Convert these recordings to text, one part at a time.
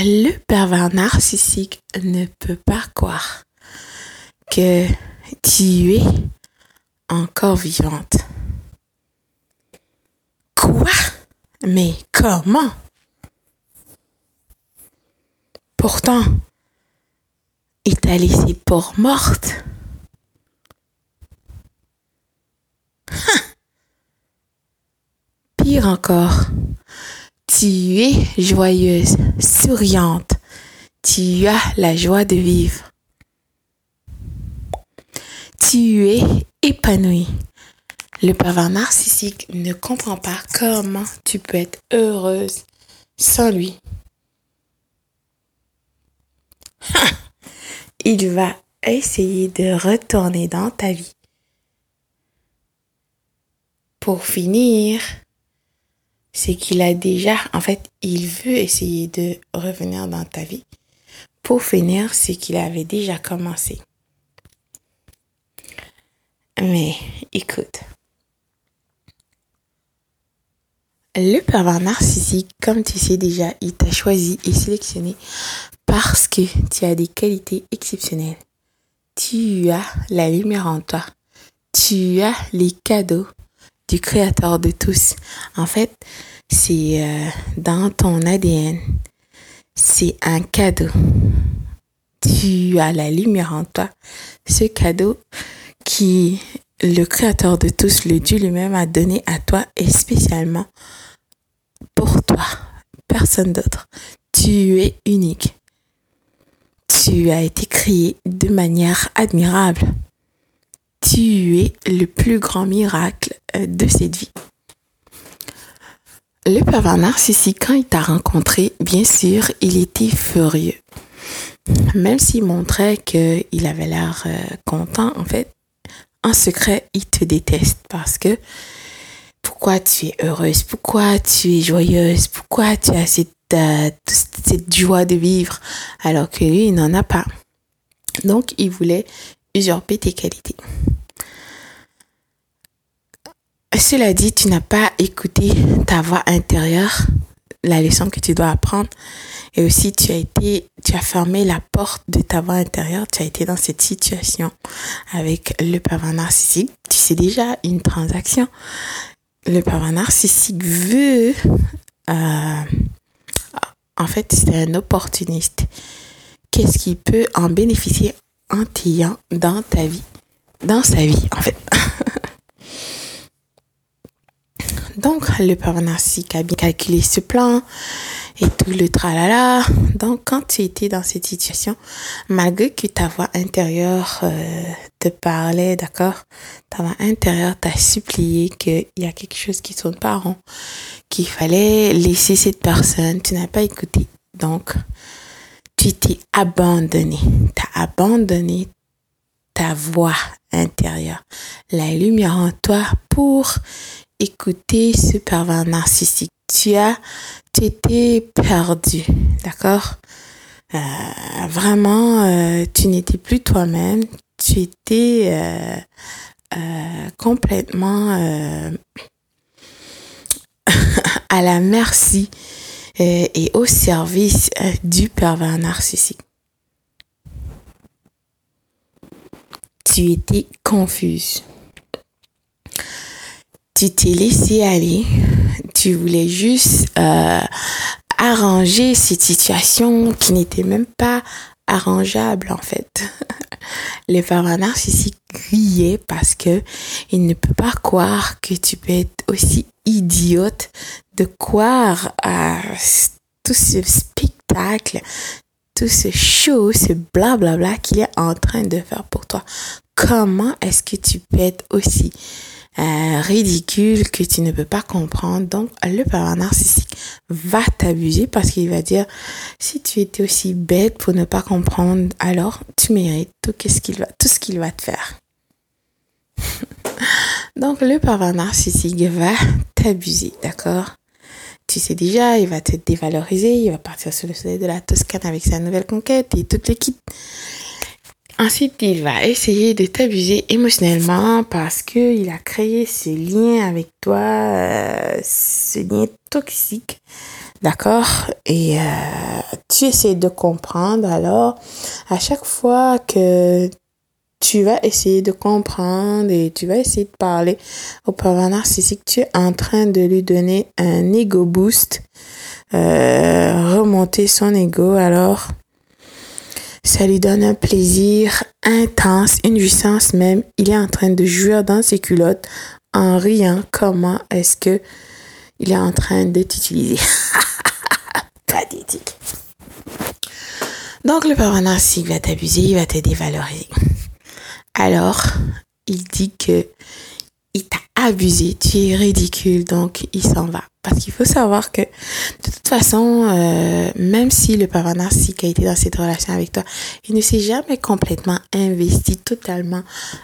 le pervers narcissique ne peut pas croire que tu es encore vivante. Quoi? Mais comment? Pourtant, il t'a laissé pour morte. Pire encore, tu es joyeuse, souriante. Tu as la joie de vivre. Tu es épanouie. Le pervers narcissique ne comprend pas comment tu peux être heureuse sans lui. Il va essayer de retourner dans ta vie. Pour finir, c'est qu'il a déjà, en fait, il veut essayer de revenir dans ta vie. Pour finir, c'est qu'il avait déjà commencé. Mais écoute, le pervers narcissique, comme tu sais déjà, il t'a choisi et sélectionné parce que tu as des qualités exceptionnelles. Tu as la lumière en toi. Tu as les cadeaux du créateur de tous. En fait, c'est euh, dans ton ADN. C'est un cadeau. Tu as la lumière en toi. Ce cadeau qui le créateur de tous, le Dieu lui-même a donné à toi et spécialement pour toi, personne d'autre. Tu es unique. Tu as été créé de manière admirable. Tu es le plus grand miracle de cette vie. Le pervers narcissique, quand il t'a rencontré, bien sûr, il était furieux. Même s'il montrait qu'il avait l'air euh, content, en fait, en secret, il te déteste parce que pourquoi tu es heureuse, pourquoi tu es joyeuse, pourquoi tu as cette, euh, cette joie de vivre alors que lui, il n'en a pas? Donc, il voulait usurper tes qualités. Cela dit, tu n'as pas écouté ta voix intérieure, la leçon que tu dois apprendre. Et aussi, tu as été, tu as fermé la porte de ta voix intérieure. Tu as été dans cette situation avec le pervers narcissique. Tu sais déjà une transaction. Le pervers narcissique veut, euh, en fait, c'est un opportuniste. Qu'est-ce qui peut en bénéficier en t'ayant dans ta vie, dans sa vie, en fait? Donc, le narcissique a bien calculé ce plan et tout le tralala. Donc, quand tu étais dans cette situation, malgré que ta voix intérieure euh, te parlait, d'accord, ta voix intérieure t'a supplié qu'il y a quelque chose qui tourne pas rond, qu'il fallait laisser cette personne, tu n'as pas écouté. Donc, tu t'es abandonné. Tu as abandonné ta voix intérieure, la lumière en toi pour écouter ce pervers narcissique. Tu as, tu étais perdu, d'accord? Euh, Vraiment, euh, tu n'étais plus toi-même. Tu étais euh, complètement à la merci et au service du pervers narcissique. Tu étais confuse tu t'es laissé aller, tu voulais juste euh, arranger cette situation qui n'était même pas arrangeable en fait. Le pervers narcissique criait parce que il ne peut pas croire que tu peux être aussi idiote de croire à tout ce spectacle, tout ce show, ce blablabla qu'il est en train de faire pour toi. Comment est-ce que tu peux être aussi euh, ridicule que tu ne peux pas comprendre. Donc, le pervers narcissique va t'abuser parce qu'il va dire, si tu étais aussi bête pour ne pas comprendre, alors tu mérites tout, ce qu'il va, tout ce qu'il va te faire. Donc, le pervers narcissique va t'abuser, d'accord? Tu sais déjà, il va te dévaloriser, il va partir sur le soleil de la Toscane avec sa nouvelle conquête et toutes les kits. Ensuite, il va essayer de t'abuser émotionnellement parce qu'il a créé ce lien avec toi, euh, ce lien toxique. D'accord? Et euh, tu essaies de comprendre. Alors, à chaque fois que tu vas essayer de comprendre et tu vas essayer de parler au pervers narcissique, tu es en train de lui donner un ego boost, euh, remonter son ego. Alors, ça lui donne un plaisir intense, une jouissance même. Il est en train de jouer dans ses culottes en riant. Comment est-ce que il est en train de t'utiliser? Pathétique. Donc, le pervers narcissique va t'abuser, il va te dévaloriser. Alors, il dit que abusé, tu es ridicule, donc il s'en va. Parce qu'il faut savoir que de toute façon, euh, même si le parent narcissique a été dans cette relation avec toi, il ne s'est jamais complètement investi totalement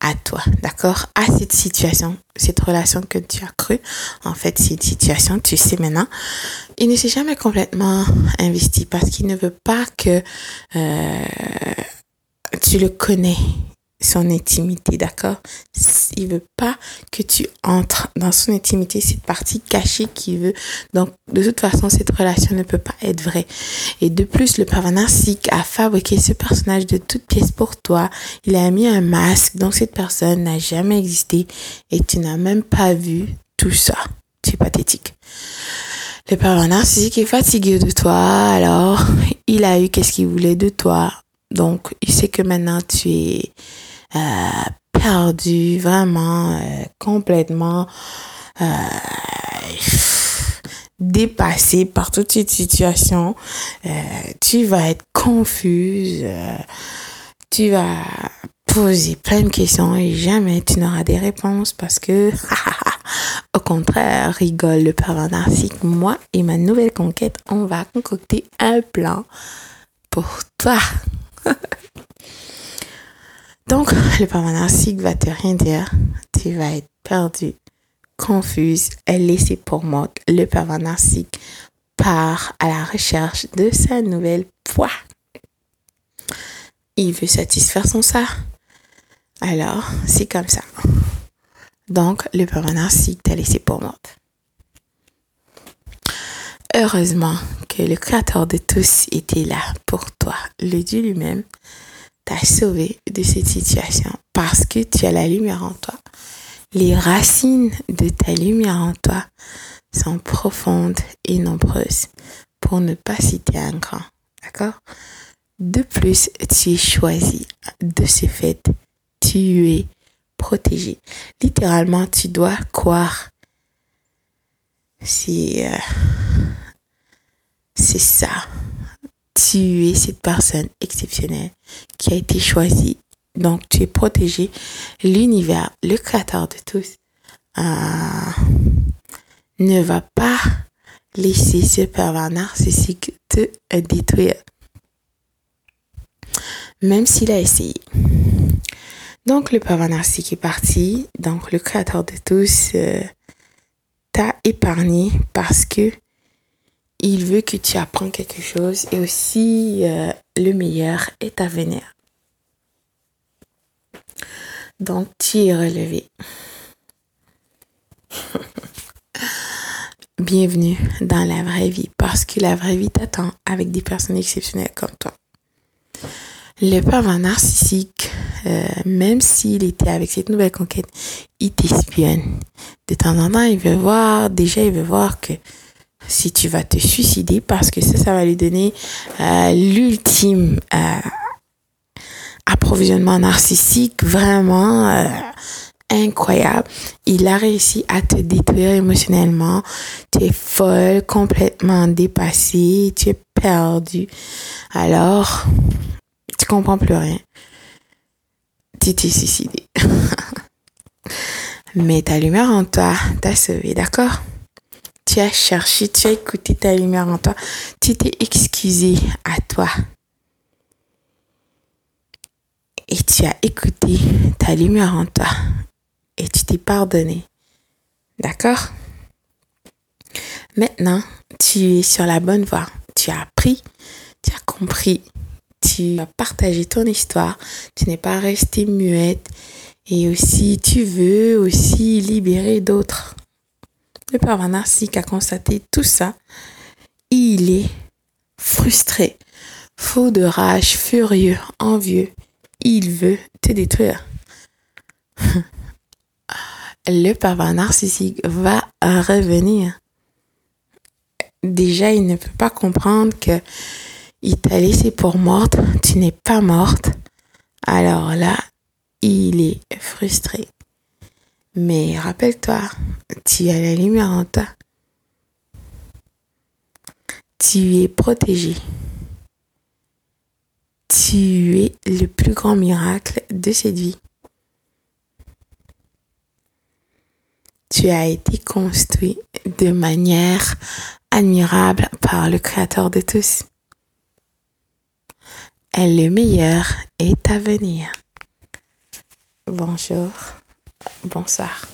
à toi, d'accord? À cette situation, cette relation que tu as cru, en fait, c'est une situation, tu sais maintenant, il ne s'est jamais complètement investi parce qu'il ne veut pas que euh, tu le connais son intimité, d'accord? Il veut pas que tu entres dans son intimité, cette partie cachée qu'il veut. Donc, de toute façon, cette relation ne peut pas être vraie. Et de plus, le pervers narcissique a fabriqué ce personnage de toutes pièces pour toi. Il a mis un masque, donc cette personne n'a jamais existé et tu n'as même pas vu tout ça. C'est pathétique. Le pervers narcissique est fatigué de toi, alors il a eu qu'est-ce qu'il voulait de toi. Donc, il sait que maintenant tu es euh, perdu, vraiment euh, complètement euh, dépassé par toute cette situation. tu vas être confuse, tu vas poser plein de questions et jamais tu n'auras des réponses parce que, au contraire, rigole le parent. Moi et ma nouvelle conquête, on va concocter un plan pour toi. Donc, le narcissique va te rien dire. Tu vas être perdu, confuse, laissé pour morte. Le narcissique part à la recherche de sa nouvelle foi. Il veut satisfaire son ça. Alors, c'est comme ça. Donc, le narcissique t'a laissé pour morte. Heureusement que le Créateur de tous était là pour toi, le Dieu lui-même, t'a sauvé de cette situation parce que tu as la lumière en toi. Les racines de ta lumière en toi sont profondes et nombreuses pour ne pas citer un grand. D'accord? De plus, tu es choisi. De ce fait, tu es protégé. Littéralement, tu dois croire. C'est euh, c'est ça tu es cette personne exceptionnelle qui a été choisie. Donc, tu es protégé. L'univers, le créateur de tous, euh, ne va pas laisser ce pervers narcissique te détruire. Même s'il a essayé. Donc, le pervers narcissique est parti. Donc, le créateur de tous euh, t'a épargné parce que il veut que tu apprennes quelque chose et aussi euh, le meilleur est à venir. Donc, tu es relevé. Bienvenue dans la vraie vie parce que la vraie vie t'attend avec des personnes exceptionnelles comme toi. Le pervers narcissique, euh, même s'il était avec cette nouvelle conquête, il t'espionne. De temps en temps, il veut voir, déjà, il veut voir que si tu vas te suicider parce que ça, ça va lui donner euh, l'ultime euh, approvisionnement narcissique vraiment euh, incroyable. Il a réussi à te détruire émotionnellement. Tu es folle, complètement dépassée, tu es perdu. Alors, tu comprends plus rien. Tu t'es suicidé. Mais ta lumière en toi t'a sauvé, d'accord? Tu as cherché, tu as écouté ta lumière en toi. Tu t'es excusé à toi. Et tu as écouté ta lumière en toi. Et tu t'es pardonné. D'accord? Maintenant, tu es sur la bonne voie. Tu as appris, tu as compris, tu as partagé ton histoire. Tu n'es pas resté muette. Et aussi, tu veux aussi libérer d'autres. Le pervers narcissique a constaté tout ça. Il il est frustré, fou de rage, furieux, envieux. Il veut te détruire. Le pervers narcissique va revenir. Déjà, il ne peut pas comprendre que il t'a laissé pour morte, tu n'es pas morte. Alors là, il est frustré. Mais rappelle-toi, tu as la lumière en toi. Tu es protégé. Tu es le plus grand miracle de cette vie. Tu as été construit de manière admirable par le Créateur de tous. Et le meilleur est à venir. Bonjour, bonsoir.